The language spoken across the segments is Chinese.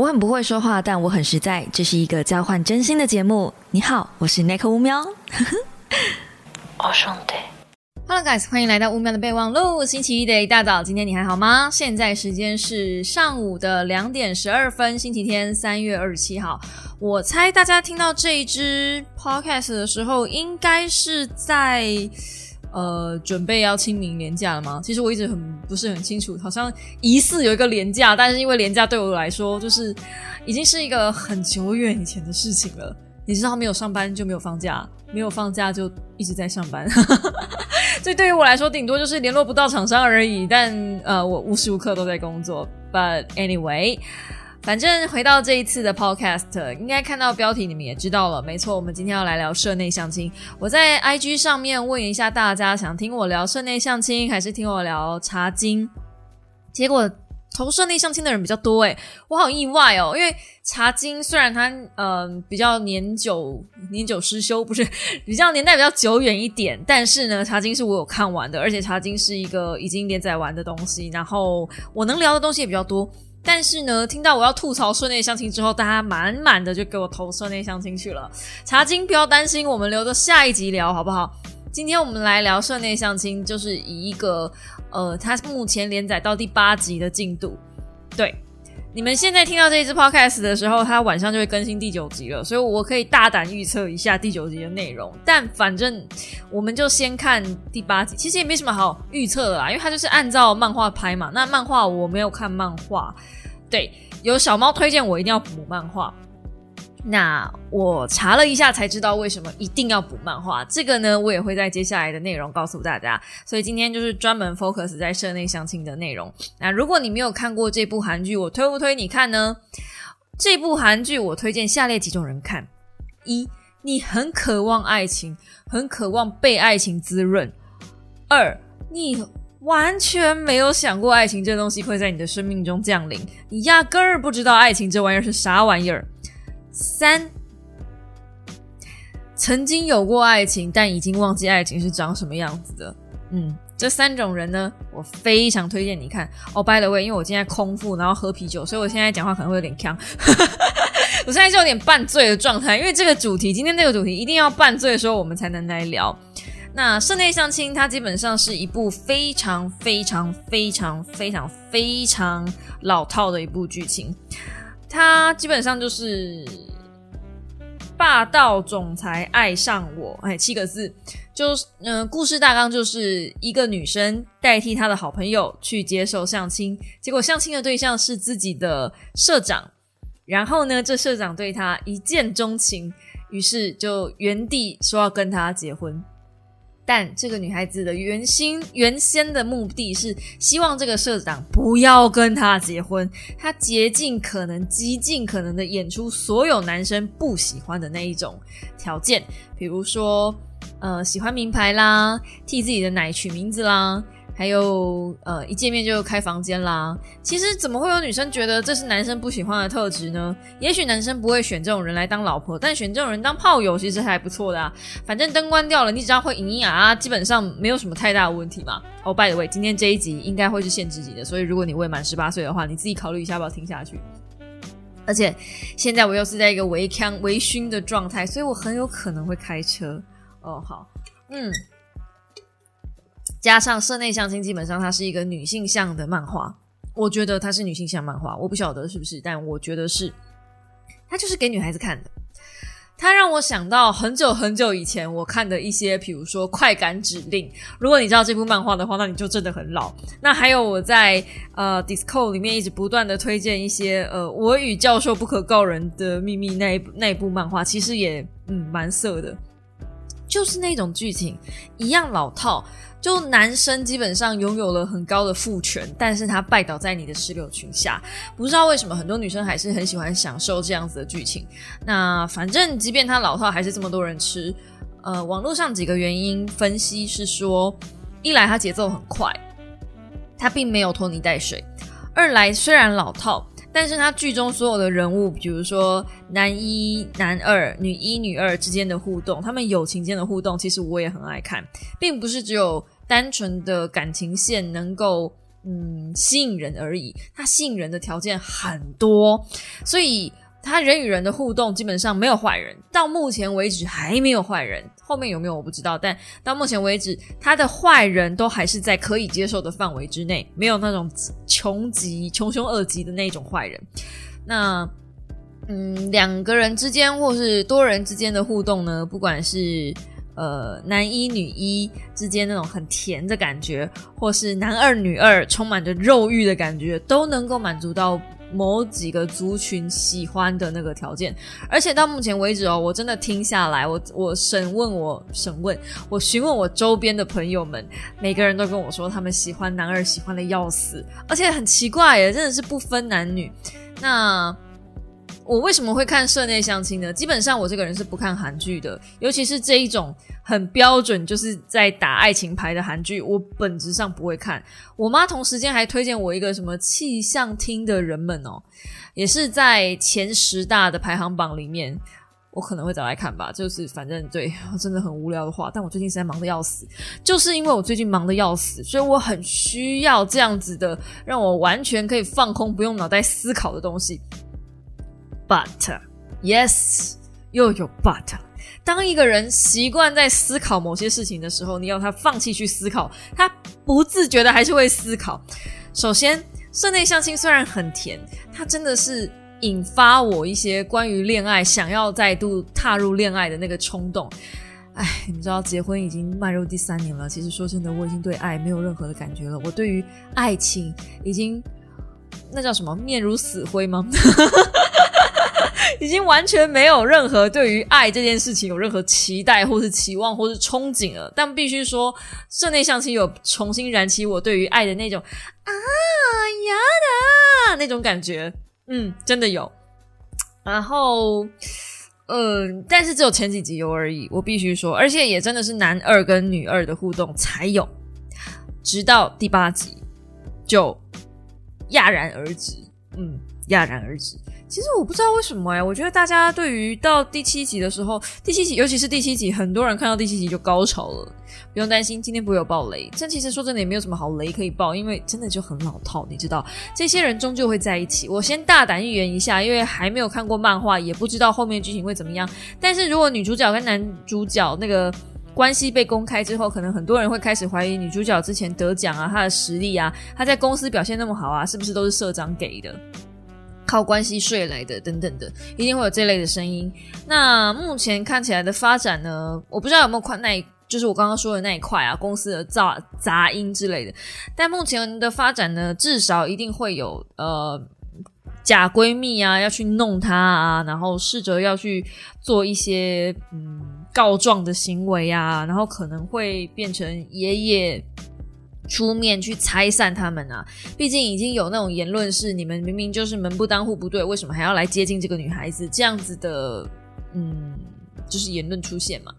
我很不会说话，但我很实在。这是一个交换真心的节目。你好，我是奈克乌喵。我兄弟，Hello guys，欢迎来到乌喵的备忘录。星期一的一大早，今天你还好吗？现在时间是上午的两点十二分，星期天，三月二十七号。我猜大家听到这一支 podcast 的时候，应该是在。呃，准备要清明年假了吗？其实我一直很不是很清楚，好像疑似有一个年假，但是因为年假对我来说，就是已经是一个很久远以前的事情了。你知道，没有上班就没有放假，没有放假就一直在上班，这对于我来说，顶多就是联络不到厂商而已。但呃，我无时无刻都在工作。But anyway。反正回到这一次的 podcast，应该看到标题，你们也知道了。没错，我们今天要来聊社内相亲。我在 IG 上面问一下大家，想听我聊社内相亲，还是听我聊茶经？结果投社内相亲的人比较多，诶，我好意外哦。因为茶经虽然它嗯比较年久年久失修，不是比较年代比较久远一点，但是呢，茶经是我有看完的，而且茶经是一个已经连载完的东西，然后我能聊的东西也比较多。但是呢，听到我要吐槽社内相亲之后，大家满满的就给我投社内相亲去了。茶金不要担心，我们留着下一集聊好不好？今天我们来聊社内相亲，就是以一个呃，它目前连载到第八集的进度。对，你们现在听到这一支 podcast 的时候，它晚上就会更新第九集了，所以我可以大胆预测一下第九集的内容。但反正我们就先看第八集，其实也没什么好预测的啦，因为它就是按照漫画拍嘛。那漫画我没有看漫画。对，有小猫推荐我一定要补漫画。那我查了一下才知道为什么一定要补漫画。这个呢，我也会在接下来的内容告诉大家。所以今天就是专门 focus 在社内相亲的内容。那如果你没有看过这部韩剧，我推不推你看呢？这部韩剧我推荐下列几种人看：一，你很渴望爱情，很渴望被爱情滋润；二，你。完全没有想过爱情这东西会在你的生命中降临，你压根儿不知道爱情这玩意儿是啥玩意儿。三，曾经有过爱情，但已经忘记爱情是长什么样子的。嗯，这三种人呢，我非常推荐你看。哦，by the way，因为我今天空腹，然后喝啤酒，所以我现在讲话可能会有点呛。我现在就有点半醉的状态，因为这个主题，今天这个主题一定要半醉的时候我们才能来聊。那室内相亲，它基本上是一部非常非常非常非常非常老套的一部剧情。它基本上就是霸道总裁爱上我，哎，七个字，就是嗯，故事大纲就是一个女生代替她的好朋友去接受相亲，结果相亲的对象是自己的社长，然后呢，这社长对她一见钟情，于是就原地说要跟她结婚。但这个女孩子的原心原先的目的是希望这个社长不要跟她结婚，她竭尽可能、极尽可能的演出所有男生不喜欢的那一种条件，比如说，呃，喜欢名牌啦，替自己的奶取名字啦。还有，呃，一见面就开房间啦。其实怎么会有女生觉得这是男生不喜欢的特质呢？也许男生不会选这种人来当老婆，但选这种人当炮友其实还不错的啊。反正灯关掉了，你只要会嘤嘤啊，基本上没有什么太大的问题嘛。哦，by the way，今天这一集应该会是限制级的，所以如果你未满十八岁的话，你自己考虑一下要不要听下去。而且现在我又是在一个微康微醺的状态，所以我很有可能会开车。哦，好，嗯。加上社内相亲，基本上它是一个女性向的漫画。我觉得它是女性向漫画，我不晓得是不是，但我觉得是。它就是给女孩子看的。它让我想到很久很久以前我看的一些，比如说《快感指令》。如果你知道这部漫画的话，那你就真的很老。那还有我在呃 d i s c o 里面一直不断的推荐一些呃《我与教授不可告人的秘密》那一那部漫画，其实也嗯蛮色的，就是那种剧情一样老套。就男生基本上拥有了很高的父权，但是他拜倒在你的石榴裙下，不知道为什么很多女生还是很喜欢享受这样子的剧情。那反正即便他老套，还是这么多人吃。呃，网络上几个原因分析是说，一来他节奏很快，他并没有拖泥带水；二来虽然老套。但是他剧中所有的人物，比如说男一、男二、女一、女二之间的互动，他们友情间的互动，其实我也很爱看，并不是只有单纯的感情线能够嗯吸引人而已，它吸引人的条件很多，所以。他人与人的互动基本上没有坏人，到目前为止还没有坏人。后面有没有我不知道，但到目前为止，他的坏人都还是在可以接受的范围之内，没有那种穷极、穷凶恶极的那种坏人。那嗯，两个人之间或是多人之间的互动呢，不管是呃男一女一之间那种很甜的感觉，或是男二女二充满着肉欲的感觉，都能够满足到。某几个族群喜欢的那个条件，而且到目前为止哦，我真的听下来，我我审问我审问我询问我周边的朋友们，每个人都跟我说他们喜欢男二，喜欢的要死，而且很奇怪耶，真的是不分男女。那。我为什么会看社内相亲呢？基本上我这个人是不看韩剧的，尤其是这一种很标准就是在打爱情牌的韩剧，我本质上不会看。我妈同时间还推荐我一个什么气象厅的人们哦，也是在前十大的排行榜里面，我可能会找来看吧。就是反正对，真的很无聊的话，但我最近实在忙的要死，就是因为我最近忙的要死，所以我很需要这样子的，让我完全可以放空，不用脑袋思考的东西。But yes，又有 but。当一个人习惯在思考某些事情的时候，你要他放弃去思考，他不自觉的还是会思考。首先，室内相亲虽然很甜，它真的是引发我一些关于恋爱、想要再度踏入恋爱的那个冲动。哎，你知道，结婚已经迈入第三年了，其实说真的，我已经对爱没有任何的感觉了。我对于爱情已经那叫什么面如死灰吗？已经完全没有任何对于爱这件事情有任何期待，或是期望，或是憧憬了。但必须说，室内相亲有重新燃起我对于爱的那种啊呀的那种感觉。嗯，真的有。然后，嗯，但是只有前几集有而已。我必须说，而且也真的是男二跟女二的互动才有，直到第八集就戛然而止。嗯，戛然而止。其实我不知道为什么哎，我觉得大家对于到第七集的时候，第七集尤其是第七集，很多人看到第七集就高潮了。不用担心，今天不会有爆雷。但其实说真的，也没有什么好雷可以爆，因为真的就很老套。你知道，这些人终究会在一起。我先大胆预言一下，因为还没有看过漫画，也不知道后面剧情会怎么样。但是如果女主角跟男主角那个关系被公开之后，可能很多人会开始怀疑女主角之前得奖啊，她的实力啊，她在公司表现那么好啊，是不是都是社长给的？靠关系睡来的等等的，一定会有这类的声音。那目前看起来的发展呢，我不知道有没有块那，就是我刚刚说的那一块啊，公司的杂杂音之类的。但目前的发展呢，至少一定会有呃假闺蜜啊，要去弄他啊，然后试着要去做一些嗯告状的行为啊，然后可能会变成爷爷。出面去拆散他们啊！毕竟已经有那种言论是，你们明明就是门不当户不对，为什么还要来接近这个女孩子？这样子的，嗯，就是言论出现嘛。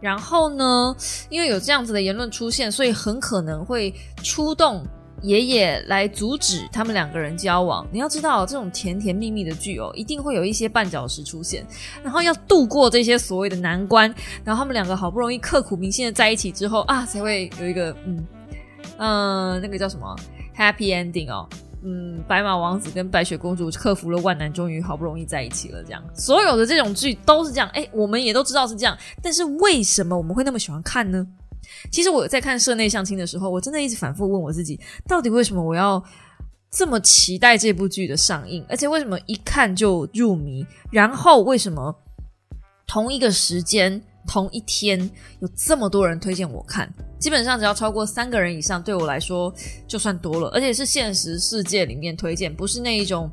然后呢，因为有这样子的言论出现，所以很可能会出动爷爷来阻止他们两个人交往。你要知道，这种甜甜蜜蜜的剧哦，一定会有一些绊脚石出现，然后要度过这些所谓的难关，然后他们两个好不容易刻苦铭心的在一起之后啊，才会有一个嗯。嗯，那个叫什么 Happy Ending 哦，嗯，白马王子跟白雪公主克服了万难，终于好不容易在一起了。这样，所有的这种剧都是这样。哎，我们也都知道是这样，但是为什么我们会那么喜欢看呢？其实我在看社内相亲的时候，我真的一直反复问我自己，到底为什么我要这么期待这部剧的上映？而且为什么一看就入迷？然后为什么同一个时间？同一天有这么多人推荐我看，基本上只要超过三个人以上，对我来说就算多了，而且是现实世界里面推荐，不是那一种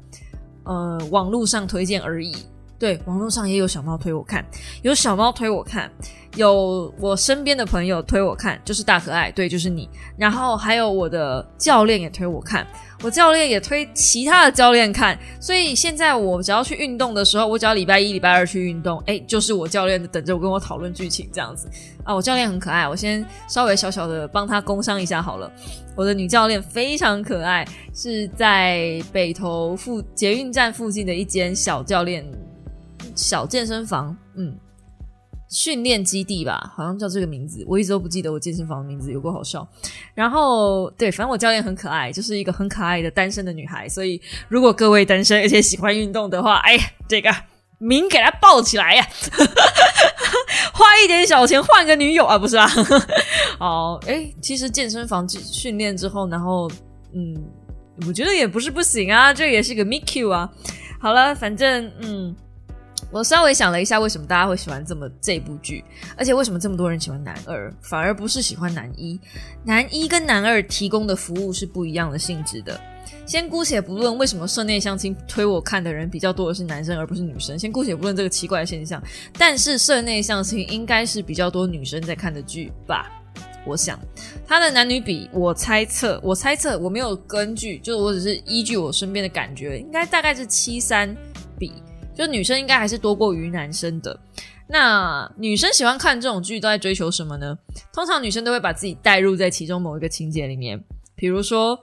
呃网络上推荐而已。对，网络上也有小猫推我看，有小猫推我看，有我身边的朋友推我看，就是大可爱，对，就是你。然后还有我的教练也推我看，我教练也推其他的教练看。所以现在我只要去运动的时候，我只要礼拜一、礼拜二去运动，哎，就是我教练等着我跟我讨论剧情这样子啊。我教练很可爱，我先稍微小小的帮他工商一下好了。我的女教练非常可爱，是在北投附捷运站附近的一间小教练。小健身房，嗯，训练基地吧，好像叫这个名字，我一直都不记得我健身房的名字，有够好笑。然后对，反正我教练很可爱，就是一个很可爱的单身的女孩。所以如果各位单身而且喜欢运动的话，哎，这个名给他报起来呀，花一点小钱换个女友啊，不是啊？哦，哎，其实健身房训练之后，然后嗯，我觉得也不是不行啊，这也是个 Miku 啊。好了，反正嗯。我稍微想了一下，为什么大家会喜欢这么这部剧，而且为什么这么多人喜欢男二，反而不是喜欢男一？男一跟男二提供的服务是不一样的性质的。先姑且不论为什么社内相亲推我看的人比较多的是男生而不是女生，先姑且不论这个奇怪的现象，但是社内相亲应该是比较多女生在看的剧吧？我想，他的男女比，我猜测，我猜测，我没有根据，就是我只是依据我身边的感觉，应该大概是七三。就女生应该还是多过于男生的。那女生喜欢看这种剧都在追求什么呢？通常女生都会把自己带入在其中某一个情节里面。比如说，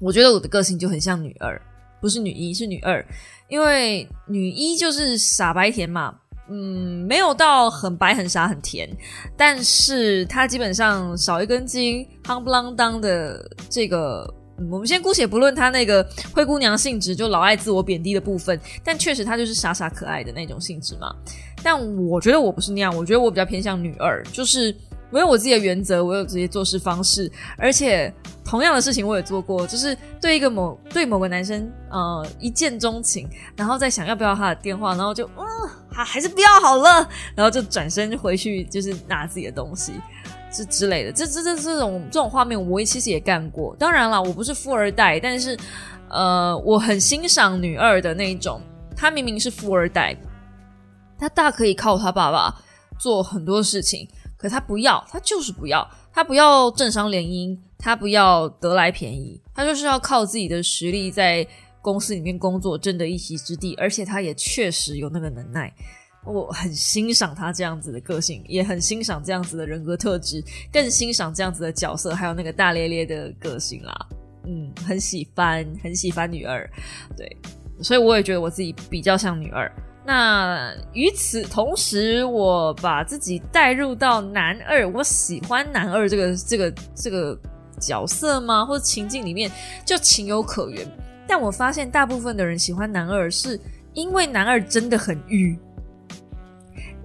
我觉得我的个性就很像女二，不是女一，是女二。因为女一就是傻白甜嘛，嗯，没有到很白很傻很甜，但是她基本上少一根筋，夯不啷当的这个。我们先姑且不论她那个灰姑娘性质，就老爱自我贬低的部分，但确实她就是傻傻可爱的那种性质嘛。但我觉得我不是那样，我觉得我比较偏向女二，就是我有我自己的原则，我有自己做事方式，而且同样的事情我也做过，就是对一个某对某个男生呃一见钟情，然后再想要不要他的电话，然后就嗯还还是不要好了，然后就转身回去就是拿自己的东西。这之类的，这这这这种这种画面，我其实也干过。当然了，我不是富二代，但是，呃，我很欣赏女二的那一种。她明明是富二代，她大可以靠她爸爸做很多事情，可她不要，她就是不要，她不要政商联姻，她不要得来便宜，她就是要靠自己的实力在公司里面工作，争得一席之地，而且她也确实有那个能耐。我很欣赏他这样子的个性，也很欣赏这样子的人格特质，更欣赏这样子的角色，还有那个大咧咧的个性啦。嗯，很喜欢，很喜欢女二，对，所以我也觉得我自己比较像女二。那与此同时，我把自己带入到男二，我喜欢男二这个这个这个角色吗？或者情境里面就情有可原。但我发现大部分的人喜欢男二，是因为男二真的很欲。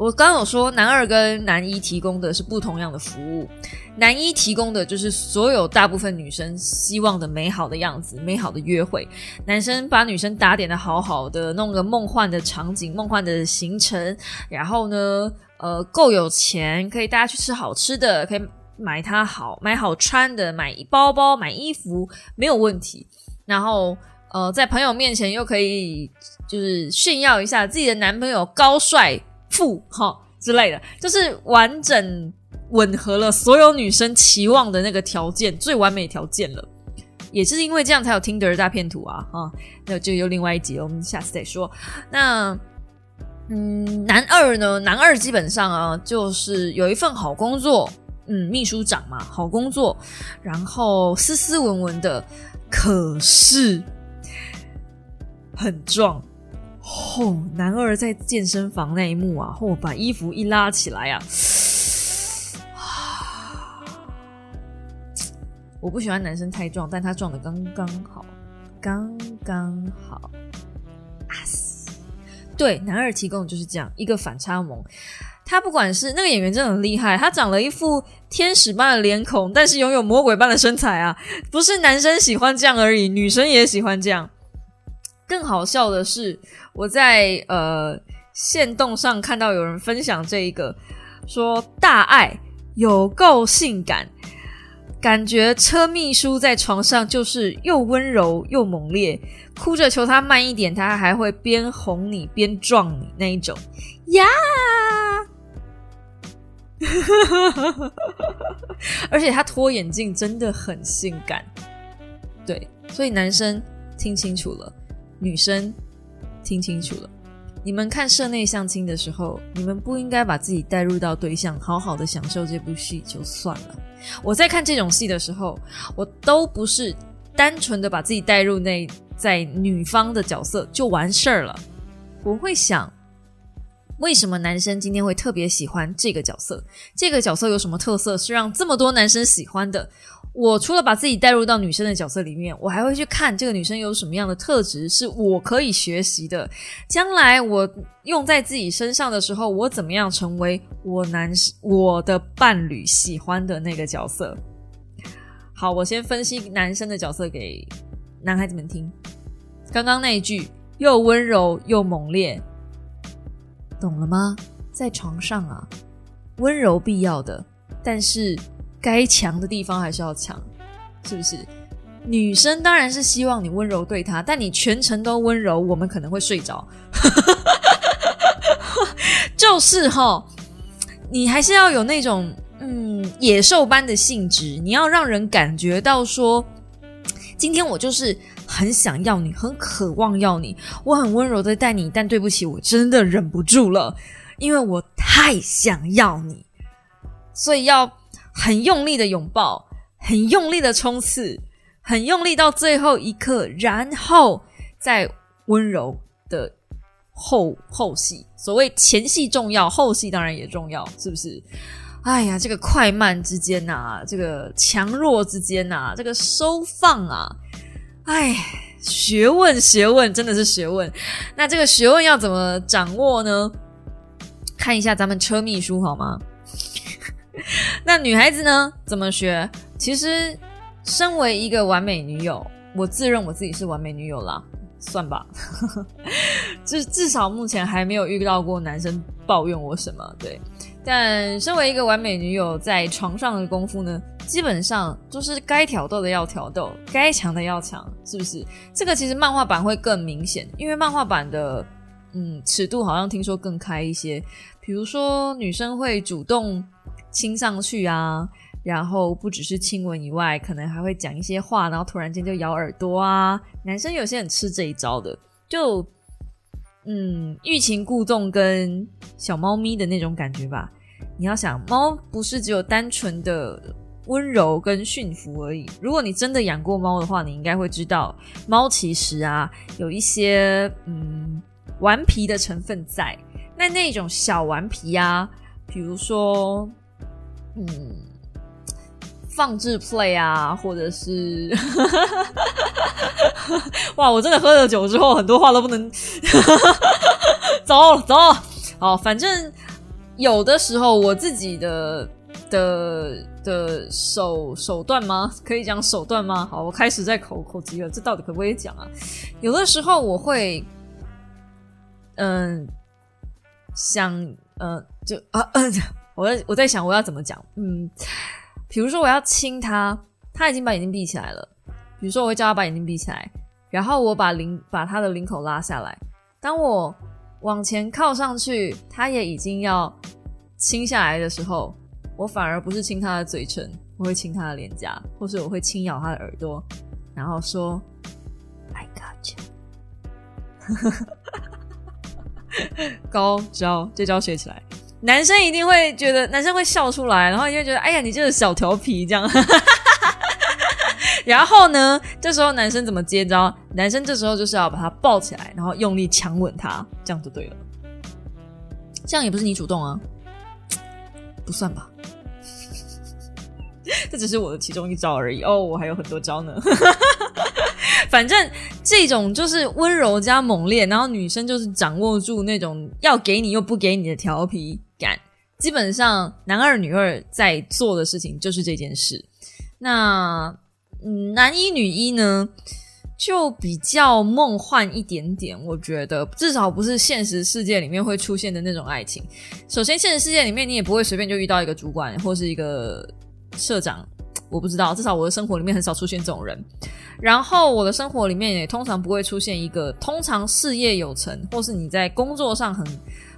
我刚刚有说，男二跟男一提供的是不同样的服务。男一提供的就是所有大部分女生希望的美好的样子，美好的约会。男生把女生打点的好好的，弄个梦幻的场景、梦幻的行程，然后呢，呃，够有钱，可以大家去吃好吃的，可以买她好买好穿的，买包包、买衣服没有问题。然后，呃，在朋友面前又可以就是炫耀一下自己的男朋友高帅。富哈之类的，就是完整吻合了所有女生期望的那个条件，最完美条件了。也是因为这样才有听的大片图啊啊，那就有另外一集，我们下次再说。那嗯，男二呢？男二基本上啊，就是有一份好工作，嗯，秘书长嘛，好工作，然后斯斯文文的，可是很壮。哦，男二在健身房那一幕啊，哦，把衣服一拉起来啊，我不喜欢男生太壮，但他壮的刚刚好，刚刚好。啊对，男二提供的就是这样一个反差萌。他不管是那个演员真的很厉害，他长了一副天使般的脸孔，但是拥有魔鬼般的身材啊！不是男生喜欢这样而已，女生也喜欢这样。更好笑的是，我在呃线动上看到有人分享这一个，说大爱有够性感，感觉车秘书在床上就是又温柔又猛烈，哭着求他慢一点，他还会边哄你边撞你那一种呀，而且他脱眼镜真的很性感，对，所以男生听清楚了。女生，听清楚了，你们看社内相亲的时候，你们不应该把自己带入到对象，好好的享受这部戏就算了。我在看这种戏的时候，我都不是单纯的把自己带入那在女方的角色就完事儿了，我会想，为什么男生今天会特别喜欢这个角色？这个角色有什么特色是让这么多男生喜欢的？我除了把自己带入到女生的角色里面，我还会去看这个女生有什么样的特质是我可以学习的。将来我用在自己身上的时候，我怎么样成为我男我的伴侣喜欢的那个角色？好，我先分析男生的角色给男孩子们听。刚刚那一句又温柔又猛烈，懂了吗？在床上啊，温柔必要的，但是。该强的地方还是要强，是不是？女生当然是希望你温柔对她，但你全程都温柔，我们可能会睡着。就是哈，你还是要有那种嗯野兽般的性质，你要让人感觉到说，今天我就是很想要你，很渴望要你，我很温柔的待你，但对不起，我真的忍不住了，因为我太想要你，所以要。很用力的拥抱，很用力的冲刺，很用力到最后一刻，然后再温柔的后后戏。所谓前戏重要，后戏当然也重要，是不是？哎呀，这个快慢之间呐，这个强弱之间呐，这个收放啊，哎，学问学问真的是学问。那这个学问要怎么掌握呢？看一下咱们车秘书好吗？那女孩子呢？怎么学？其实，身为一个完美女友，我自认我自己是完美女友啦，算吧。至至少目前还没有遇到过男生抱怨我什么。对，但身为一个完美女友，在床上的功夫呢，基本上就是该挑逗的要挑逗，该强的要强，是不是？这个其实漫画版会更明显，因为漫画版的嗯尺度好像听说更开一些，比如说女生会主动。亲上去啊，然后不只是亲吻以外，可能还会讲一些话，然后突然间就咬耳朵啊。男生有些人吃这一招的，就嗯欲擒故纵跟小猫咪的那种感觉吧。你要想，猫不是只有单纯的温柔跟驯服而已。如果你真的养过猫的话，你应该会知道，猫其实啊有一些嗯顽皮的成分在。那那种小顽皮啊，比如说。嗯，放置 play 啊，或者是，哇！我真的喝了酒之后，很多话都不能 走走。好，反正有的时候我自己的的的手手段吗？可以讲手段吗？好，我开始在口口急了，这到底可不可以讲啊？有的时候我会，嗯，想，嗯，就啊，嗯。我在我在想我要怎么讲，嗯，比如说我要亲他，他已经把眼睛闭起来了。比如说我会叫他把眼睛闭起来，然后我把领把他的领口拉下来。当我往前靠上去，他也已经要亲下来的时候，我反而不是亲他的嘴唇，我会亲他的脸颊，或是我会轻咬他的耳朵，然后说 “I got you”，高招，这招学起来。男生一定会觉得，男生会笑出来，然后就会觉得，哎呀，你这个小调皮这样。然后呢，这时候男生怎么接招？男生这时候就是要把他抱起来，然后用力强吻他，这样就对了。这样也不是你主动啊，不算吧？这只是我的其中一招而已哦，我还有很多招呢。反正这种就是温柔加猛烈，然后女生就是掌握住那种要给你又不给你的调皮。基本上男二女二在做的事情就是这件事。那嗯，男一女一呢，就比较梦幻一点点。我觉得至少不是现实世界里面会出现的那种爱情。首先，现实世界里面你也不会随便就遇到一个主管或是一个社长。我不知道，至少我的生活里面很少出现这种人。然后我的生活里面也通常不会出现一个通常事业有成或是你在工作上很。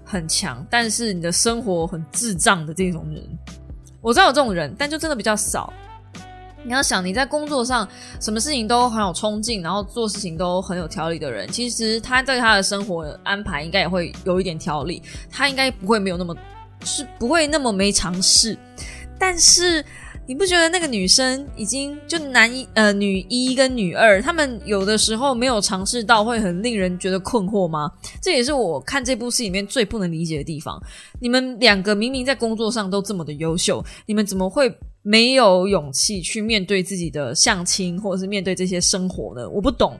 很强，但是你的生活很智障的这种人，我知道有这种人，但就真的比较少。你要想你在工作上什么事情都很有冲劲，然后做事情都很有条理的人，其实他在他的生活安排应该也会有一点条理，他应该不会没有那么是不会那么没尝试。但是你不觉得那个女生已经就男一呃女一跟女二，他们有的时候没有尝试到，会很令人觉得困惑吗？这也是我看这部戏里面最不能理解的地方。你们两个明明在工作上都这么的优秀，你们怎么会没有勇气去面对自己的相亲，或者是面对这些生活呢？我不懂。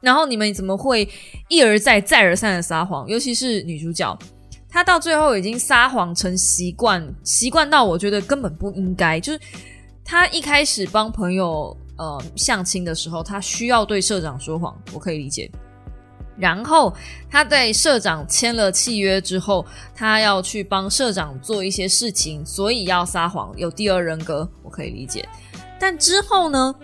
然后你们怎么会一而再、再而三的撒谎？尤其是女主角。他到最后已经撒谎成习惯，习惯到我觉得根本不应该。就是他一开始帮朋友呃相亲的时候，他需要对社长说谎，我可以理解。然后他在社长签了契约之后，他要去帮社长做一些事情，所以要撒谎，有第二人格，我可以理解。但之后呢？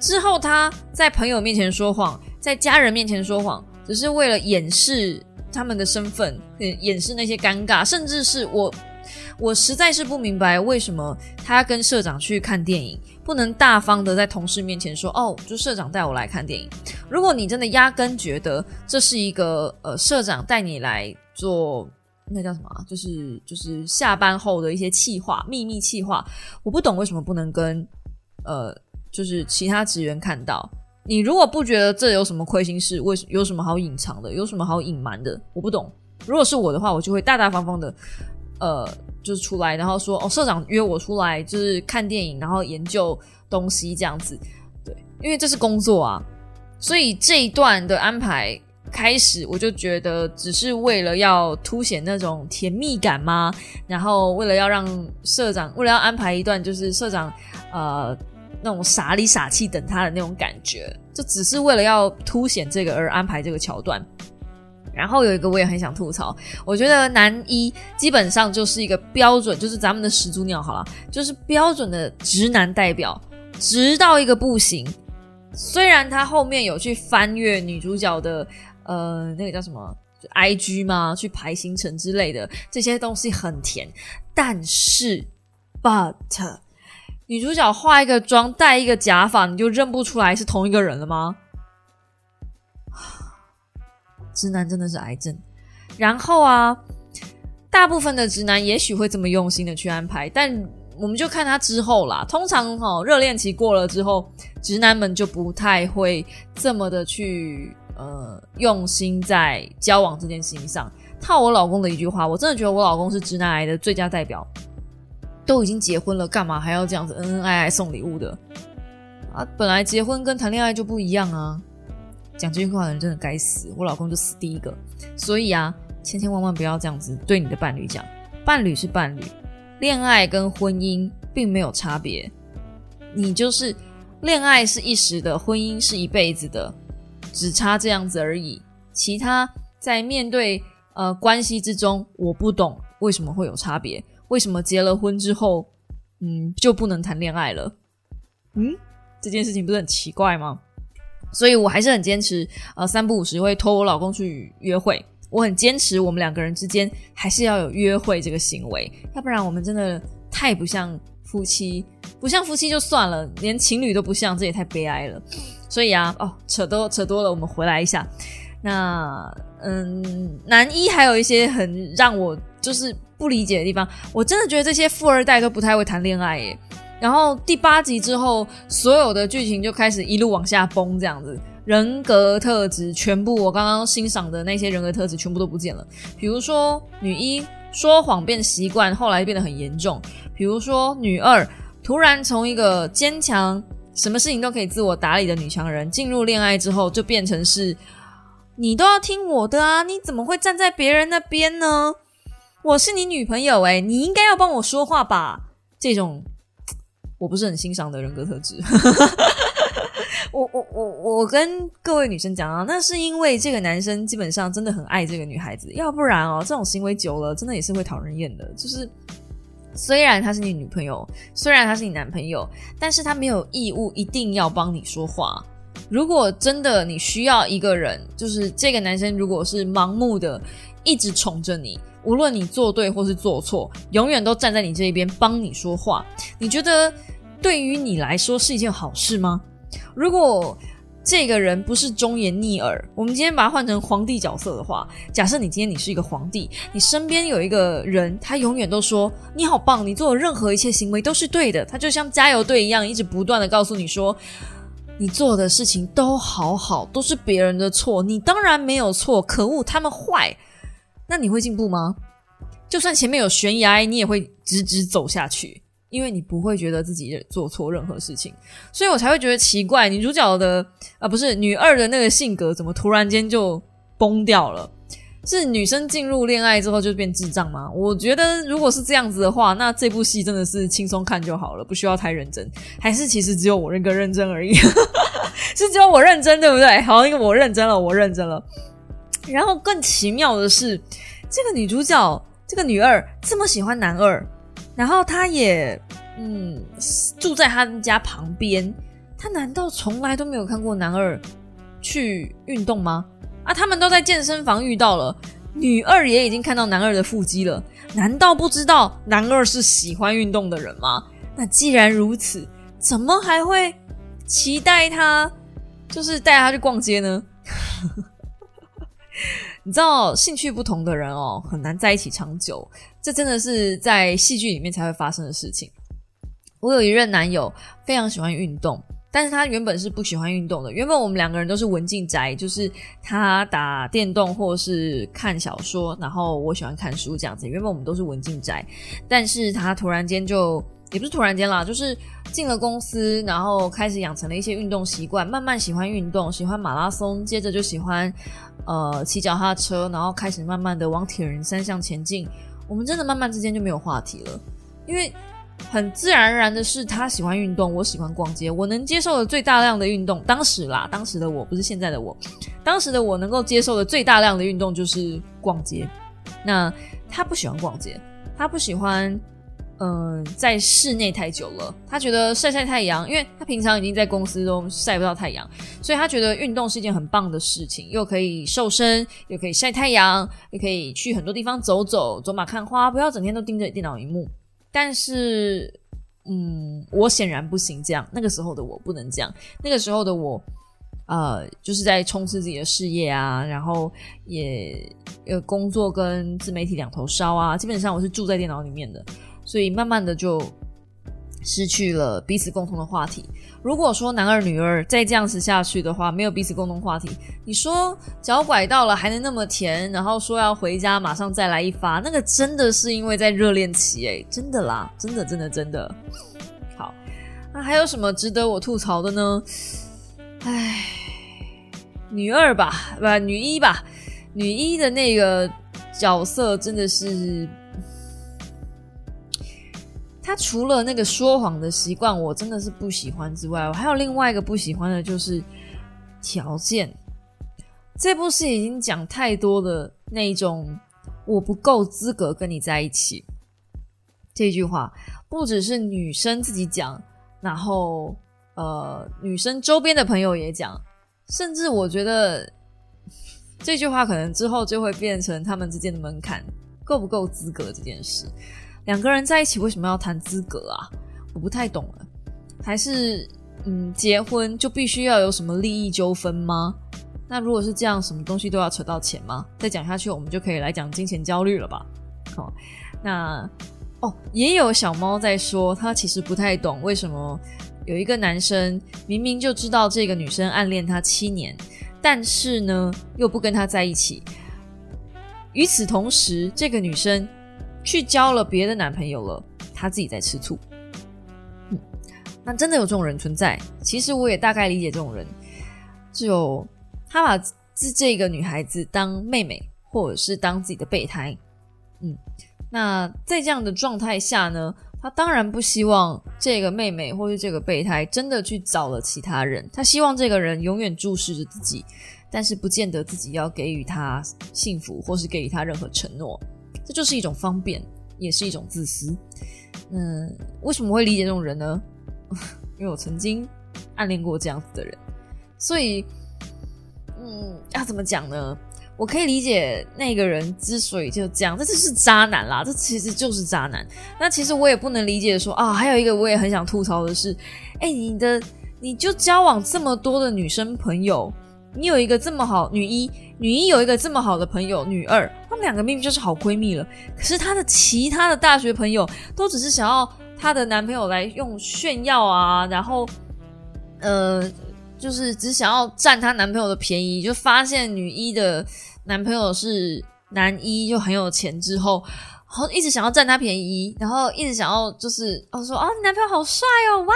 之后他在朋友面前说谎，在家人面前说谎，只是为了掩饰。他们的身份，掩饰那些尴尬，甚至是我，我实在是不明白为什么他跟社长去看电影，不能大方的在同事面前说，哦，就社长带我来看电影。如果你真的压根觉得这是一个呃社长带你来做，那叫什么？就是就是下班后的一些气话，秘密气话，我不懂为什么不能跟呃就是其他职员看到。你如果不觉得这有什么亏心事，为什有什么好隐藏的，有什么好隐瞒的？我不懂。如果是我的话，我就会大大方方的，呃，就是出来，然后说，哦，社长约我出来，就是看电影，然后研究东西这样子。对，因为这是工作啊，所以这一段的安排开始，我就觉得只是为了要凸显那种甜蜜感吗？然后为了要让社长，为了要安排一段，就是社长，呃。那种傻里傻气等他的那种感觉，就只是为了要凸显这个而安排这个桥段。然后有一个我也很想吐槽，我觉得男一基本上就是一个标准，就是咱们的始祖鸟好了，就是标准的直男代表，直到一个不行。虽然他后面有去翻阅女主角的呃那个叫什么 I G 嘛，去排行程之类的这些东西很甜，但是 but。女主角化一个妆，戴一个假发，你就认不出来是同一个人了吗？直男真的是癌症。然后啊，大部分的直男也许会这么用心的去安排，但我们就看他之后啦。通常哈，热恋期过了之后，直男们就不太会这么的去呃用心在交往这件事情上。套我老公的一句话，我真的觉得我老公是直男癌的最佳代表。都已经结婚了，干嘛还要这样子恩恩爱爱送礼物的啊？本来结婚跟谈恋爱就不一样啊！讲这句话的人真的该死，我老公就死第一个。所以啊，千千万万不要这样子对你的伴侣讲，伴侣是伴侣，恋爱跟婚姻并没有差别。你就是恋爱是一时的，婚姻是一辈子的，只差这样子而已。其他在面对呃关系之中，我不懂为什么会有差别。为什么结了婚之后，嗯，就不能谈恋爱了？嗯，这件事情不是很奇怪吗？所以我还是很坚持，呃，三不五时会拖我老公去约会。我很坚持，我们两个人之间还是要有约会这个行为，要不然我们真的太不像夫妻，不像夫妻就算了，连情侣都不像，这也太悲哀了。所以啊，哦，扯多扯多了，我们回来一下。那，嗯，男一还有一些很让我就是。不理解的地方，我真的觉得这些富二代都不太会谈恋爱耶。然后第八集之后，所有的剧情就开始一路往下崩，这样子人格特质全部我刚刚欣赏的那些人格特质全部都不见了。比如说女一说谎变习惯，后来变得很严重；比如说女二突然从一个坚强、什么事情都可以自我打理的女强人，进入恋爱之后就变成是你都要听我的啊，你怎么会站在别人那边呢？我是你女朋友哎，你应该要帮我说话吧？这种我不是很欣赏的人格特质。我我我我跟各位女生讲啊，那是因为这个男生基本上真的很爱这个女孩子，要不然哦，这种行为久了，真的也是会讨人厌的。就是虽然他是你女朋友，虽然他是你男朋友，但是他没有义务一定要帮你说话。如果真的你需要一个人，就是这个男生如果是盲目的一直宠着你。无论你做对或是做错，永远都站在你这一边帮你说话。你觉得对于你来说是一件好事吗？如果这个人不是忠言逆耳。我们今天把它换成皇帝角色的话，假设你今天你是一个皇帝，你身边有一个人，他永远都说你好棒，你做的任何一切行为都是对的。他就像加油队一样，一直不断的告诉你说，你做的事情都好好，都是别人的错，你当然没有错。可恶，他们坏。那你会进步吗？就算前面有悬崖，你也会直直走下去。因为你不会觉得自己做错任何事情，所以我才会觉得奇怪。女主角的啊，不是女二的那个性格，怎么突然间就崩掉了？是女生进入恋爱之后就变智障吗？我觉得如果是这样子的话，那这部戏真的是轻松看就好了，不需要太认真。还是其实只有我认个认真而已，是只有我认真，对不对？好，因为我认真了，我认真了。然后更奇妙的是，这个女主角，这个女二这么喜欢男二。然后她也，嗯，住在他们家旁边。她难道从来都没有看过男二去运动吗？啊，他们都在健身房遇到了，女二也已经看到男二的腹肌了。难道不知道男二是喜欢运动的人吗？那既然如此，怎么还会期待他就是带他去逛街呢？你知道，兴趣不同的人哦，很难在一起长久。这真的是在戏剧里面才会发生的事情。我有一任男友，非常喜欢运动，但是他原本是不喜欢运动的。原本我们两个人都是文静宅，就是他打电动或是看小说，然后我喜欢看书这样子。原本我们都是文静宅，但是他突然间就也不是突然间啦，就是进了公司，然后开始养成了一些运动习惯，慢慢喜欢运动，喜欢马拉松，接着就喜欢呃骑脚踏车，然后开始慢慢的往铁人三项前进。我们真的慢慢之间就没有话题了，因为很自然而然的是，他喜欢运动，我喜欢逛街。我能接受的最大量的运动，当时啦，当时的我不是现在的我，当时的我能够接受的最大量的运动就是逛街。那他不喜欢逛街，他不喜欢。嗯，在室内太久了，他觉得晒晒太阳，因为他平常已经在公司中晒不到太阳，所以他觉得运动是一件很棒的事情，又可以瘦身，又可以晒太阳，又可以去很多地方走走，走马看花，不要整天都盯着电脑荧幕。但是，嗯，我显然不行，这样那个时候的我不能这样，那个时候的我，呃，就是在冲刺自己的事业啊，然后也呃工作跟自媒体两头烧啊，基本上我是住在电脑里面的。所以慢慢的就失去了彼此共同的话题。如果说男二女二再这样子下去的话，没有彼此共同话题，你说脚拐到了还能那么甜，然后说要回家马上再来一发，那个真的是因为在热恋期诶，真的啦，真的真的真的。好，那还有什么值得我吐槽的呢？唉，女二吧，不，女一吧，女一的那个角色真的是。他除了那个说谎的习惯，我真的是不喜欢之外，我还有另外一个不喜欢的就是条件。这部戏已经讲太多的那种“我不够资格跟你在一起”这句话，不只是女生自己讲，然后呃，女生周边的朋友也讲，甚至我觉得这句话可能之后就会变成他们之间的门槛，够不够资格这件事。两个人在一起为什么要谈资格啊？我不太懂了。还是嗯，结婚就必须要有什么利益纠纷吗？那如果是这样，什么东西都要扯到钱吗？再讲下去，我们就可以来讲金钱焦虑了吧？好，那哦，也有小猫在说，他其实不太懂为什么有一个男生明明就知道这个女生暗恋他七年，但是呢又不跟他在一起。与此同时，这个女生。去交了别的男朋友了，他自己在吃醋。嗯，那真的有这种人存在。其实我也大概理解这种人，就他把这这个女孩子当妹妹，或者是当自己的备胎。嗯，那在这样的状态下呢，他当然不希望这个妹妹或是这个备胎真的去找了其他人。他希望这个人永远注视着自己，但是不见得自己要给予他幸福，或是给予他任何承诺。这就是一种方便，也是一种自私。嗯，为什么会理解这种人呢？因为我曾经暗恋过这样子的人，所以，嗯，要怎么讲呢？我可以理解那个人之所以就这样，这就是渣男啦，这其实就是渣男。那其实我也不能理解说啊，还有一个我也很想吐槽的是，哎，你的你就交往这么多的女生朋友，你有一个这么好女一，女一有一个这么好的朋友女二，她们两个明明就是好闺蜜了。可是她的其他的大学朋友都只是想要她的男朋友来用炫耀啊，然后呃，就是只想要占她男朋友的便宜。就发现女一的男朋友是男一，就很有钱之后。然后一直想要占他便宜，然后一直想要就是哦说哦你男朋友好帅哦哇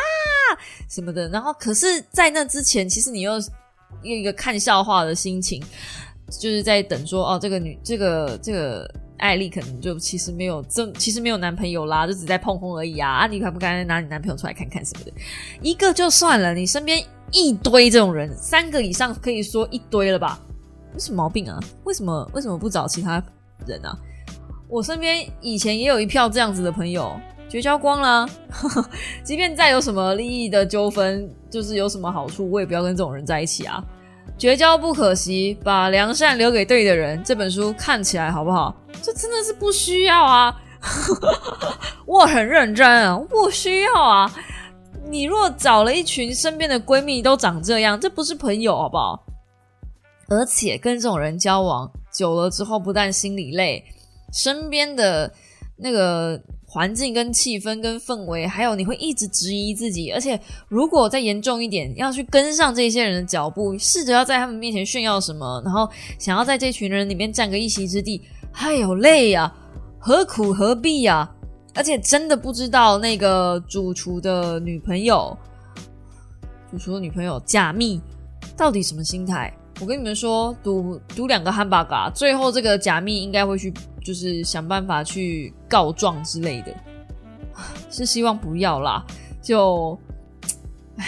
什么的，然后可是，在那之前，其实你又用一个看笑话的心情，就是在等说哦这个女这个这个艾丽可能就其实没有这其实没有男朋友啦，就只在碰碰而已啊啊你敢不敢拿你男朋友出来看看什么的？一个就算了，你身边一堆这种人，三个以上可以说一堆了吧？有什么毛病啊？为什么为什么不找其他人啊？我身边以前也有一票这样子的朋友，绝交光了。即便再有什么利益的纠纷，就是有什么好处，我也不要跟这种人在一起啊！绝交不可惜，把良善留给对的人。这本书看起来好不好？这真的是不需要啊！我很认真啊，不需要啊！你若找了一群身边的闺蜜都长这样，这不是朋友好不好？而且跟这种人交往久了之后，不但心里累。身边的那个环境、跟气氛、跟氛围，还有你会一直质疑自己，而且如果再严重一点，要去跟上这些人的脚步，试着要在他们面前炫耀什么，然后想要在这群人里面占个一席之地，哎呦累呀，何苦何必呀？而且真的不知道那个主厨的女朋友，主厨的女朋友假蜜到底什么心态？我跟你们说，赌赌两个汉堡嘎，最后这个假蜜应该会去，就是想办法去告状之类的，是希望不要啦。就，唉，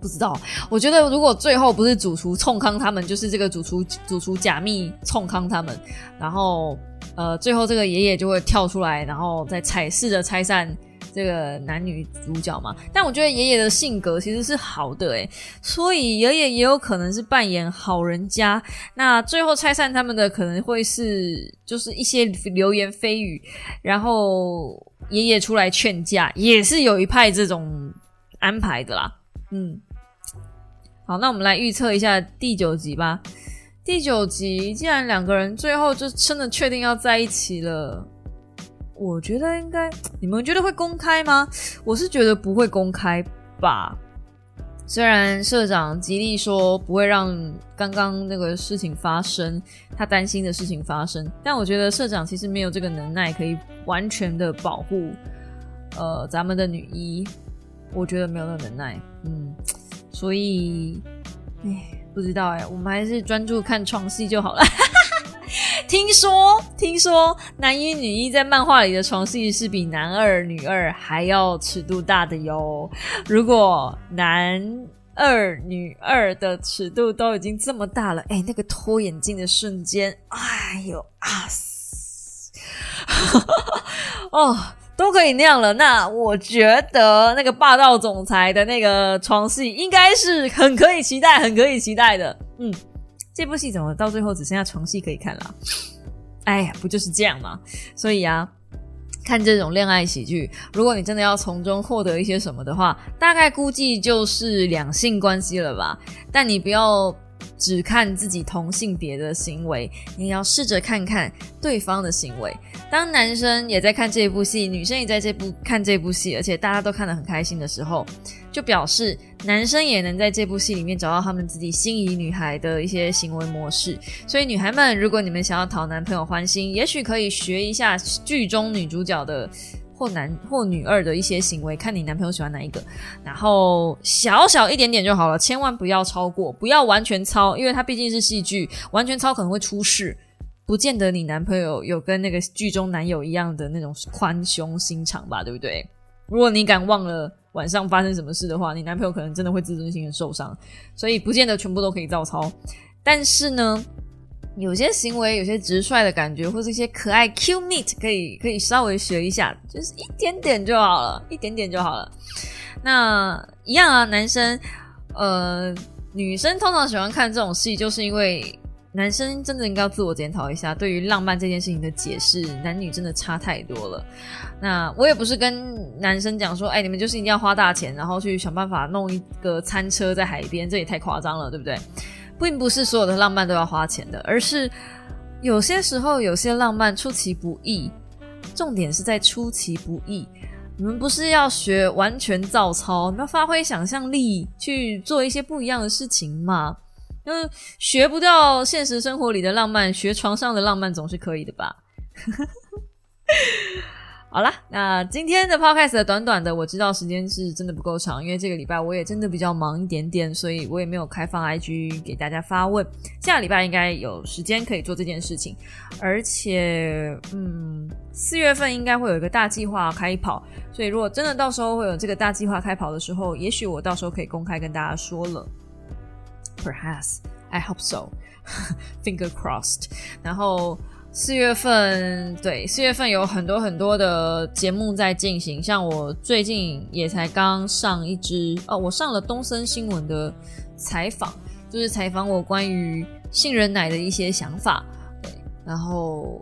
不知道。我觉得如果最后不是主厨冲康他们，就是这个主厨主厨假密冲康他们，然后呃，最后这个爷爷就会跳出来，然后再踩试着拆散。这个男女主角嘛，但我觉得爷爷的性格其实是好的诶，所以爷爷也有可能是扮演好人家。那最后拆散他们的可能会是就是一些流言蜚语，然后爷爷出来劝架，也是有一派这种安排的啦。嗯，好，那我们来预测一下第九集吧。第九集既然两个人最后就真的确定要在一起了。我觉得应该，你们觉得会公开吗？我是觉得不会公开吧。虽然社长极力说不会让刚刚那个事情发生，他担心的事情发生，但我觉得社长其实没有这个能耐可以完全的保护呃咱们的女一，我觉得没有那个能耐。嗯，所以，哎，不知道哎，我们还是专注看床戏就好了。听说，听说男一女一在漫画里的床戏是比男二女二还要尺度大的哟。如果男二女二的尺度都已经这么大了，哎，那个脱眼镜的瞬间，哎呦啊！哦，都可以那样了，那我觉得那个霸道总裁的那个床戏应该是很可以期待，很可以期待的。嗯。这部戏怎么到最后只剩下床戏可以看了？哎呀，不就是这样吗？所以啊，看这种恋爱喜剧，如果你真的要从中获得一些什么的话，大概估计就是两性关系了吧。但你不要。只看自己同性别的行为，你要试着看看对方的行为。当男生也在看这部戏，女生也在这部看这部戏，而且大家都看得很开心的时候，就表示男生也能在这部戏里面找到他们自己心仪女孩的一些行为模式。所以，女孩们，如果你们想要讨男朋友欢心，也许可以学一下剧中女主角的。或男或女二的一些行为，看你男朋友喜欢哪一个，然后小小一点点就好了，千万不要超过，不要完全抄，因为它毕竟是戏剧，完全抄可能会出事，不见得你男朋友有跟那个剧中男友一样的那种宽胸心肠吧，对不对？如果你敢忘了晚上发生什么事的话，你男朋友可能真的会自尊心很受伤，所以不见得全部都可以照抄，但是呢。有些行为，有些直率的感觉，或是一些可爱 Q meet，可以可以稍微学一下，就是一点点就好了，一点点就好了。那一样啊，男生，呃，女生通常喜欢看这种戏，就是因为男生真的应该自我检讨一下，对于浪漫这件事情的解释，男女真的差太多了。那我也不是跟男生讲说，哎，你们就是一定要花大钱，然后去想办法弄一个餐车在海边，这也太夸张了，对不对？并不是所有的浪漫都要花钱的，而是有些时候有些浪漫出其不意，重点是在出其不意。你们不是要学完全照抄，你要发挥想象力去做一些不一样的事情吗？嗯，学不到现实生活里的浪漫，学床上的浪漫总是可以的吧？好啦，那今天的 podcast 短短的，我知道时间是真的不够长，因为这个礼拜我也真的比较忙一点点，所以我也没有开放 IG 给大家发问。下礼拜应该有时间可以做这件事情，而且，嗯，四月份应该会有一个大计划开跑，所以如果真的到时候会有这个大计划开跑的时候，也许我到时候可以公开跟大家说了。Perhaps I hope so, finger crossed。然后。四月份，对，四月份有很多很多的节目在进行，像我最近也才刚上一支哦，我上了东森新闻的采访，就是采访我关于杏仁奶的一些想法，然后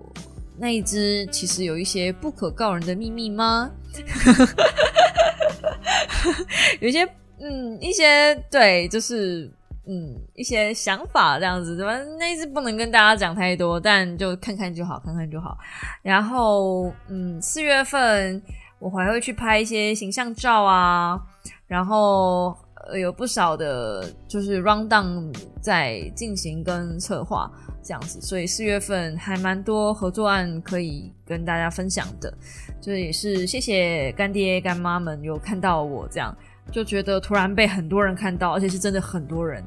那一支其实有一些不可告人的秘密吗？有一些，嗯，一些对，就是。嗯，一些想法这样子，反正那一次不能跟大家讲太多，但就看看就好，看看就好。然后，嗯，四月份我还会去拍一些形象照啊，然后有不少的，就是 round down 在进行跟策划这样子，所以四月份还蛮多合作案可以跟大家分享的，就是也是谢谢干爹干妈们有看到我这样。就觉得突然被很多人看到，而且是真的很多人，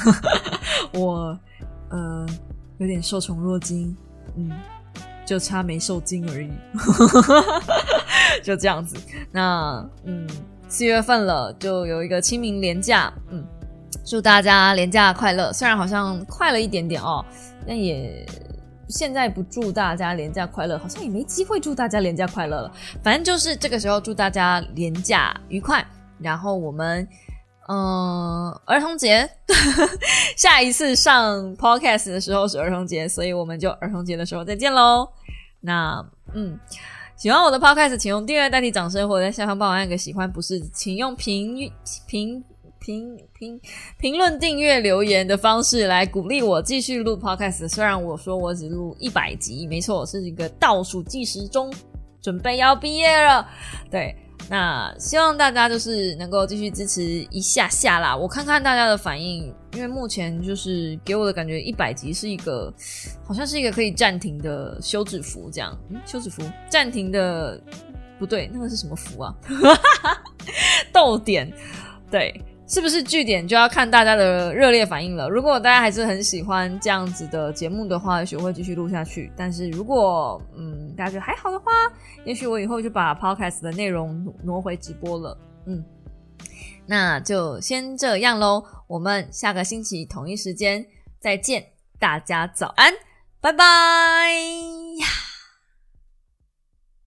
我呃有点受宠若惊，嗯，就差没受惊而已，就这样子。那嗯，四月份了，就有一个清明廉假，嗯，祝大家廉假快乐。虽然好像快了一点点哦，但也现在不祝大家廉假快乐，好像也没机会祝大家廉假快乐了。反正就是这个时候祝大家廉假愉快。然后我们，嗯，儿童节，下一次上 podcast 的时候是儿童节，所以我们就儿童节的时候再见喽。那，嗯，喜欢我的 podcast，请用订阅代替掌声，或者在下方帮我按个喜欢，不是，请用评评评评评论、订阅、留言的方式来鼓励我继续录 podcast。虽然我说我只录一百集，没错，是一个倒数计时中，准备要毕业了，对。那希望大家就是能够继续支持一下下啦，我看看大家的反应，因为目前就是给我的感觉，一百集是一个好像是一个可以暂停的休止符，这样，嗯，休止符暂停的不对，那个是什么符啊？逗点，对。是不是据点就要看大家的热烈反应了？如果大家还是很喜欢这样子的节目的话，也许会继续录下去。但是如果嗯大家觉得还好的话，也许我以后就把 podcast 的内容挪回直播了。嗯，那就先这样喽。我们下个星期同一时间再见，大家早安，拜拜。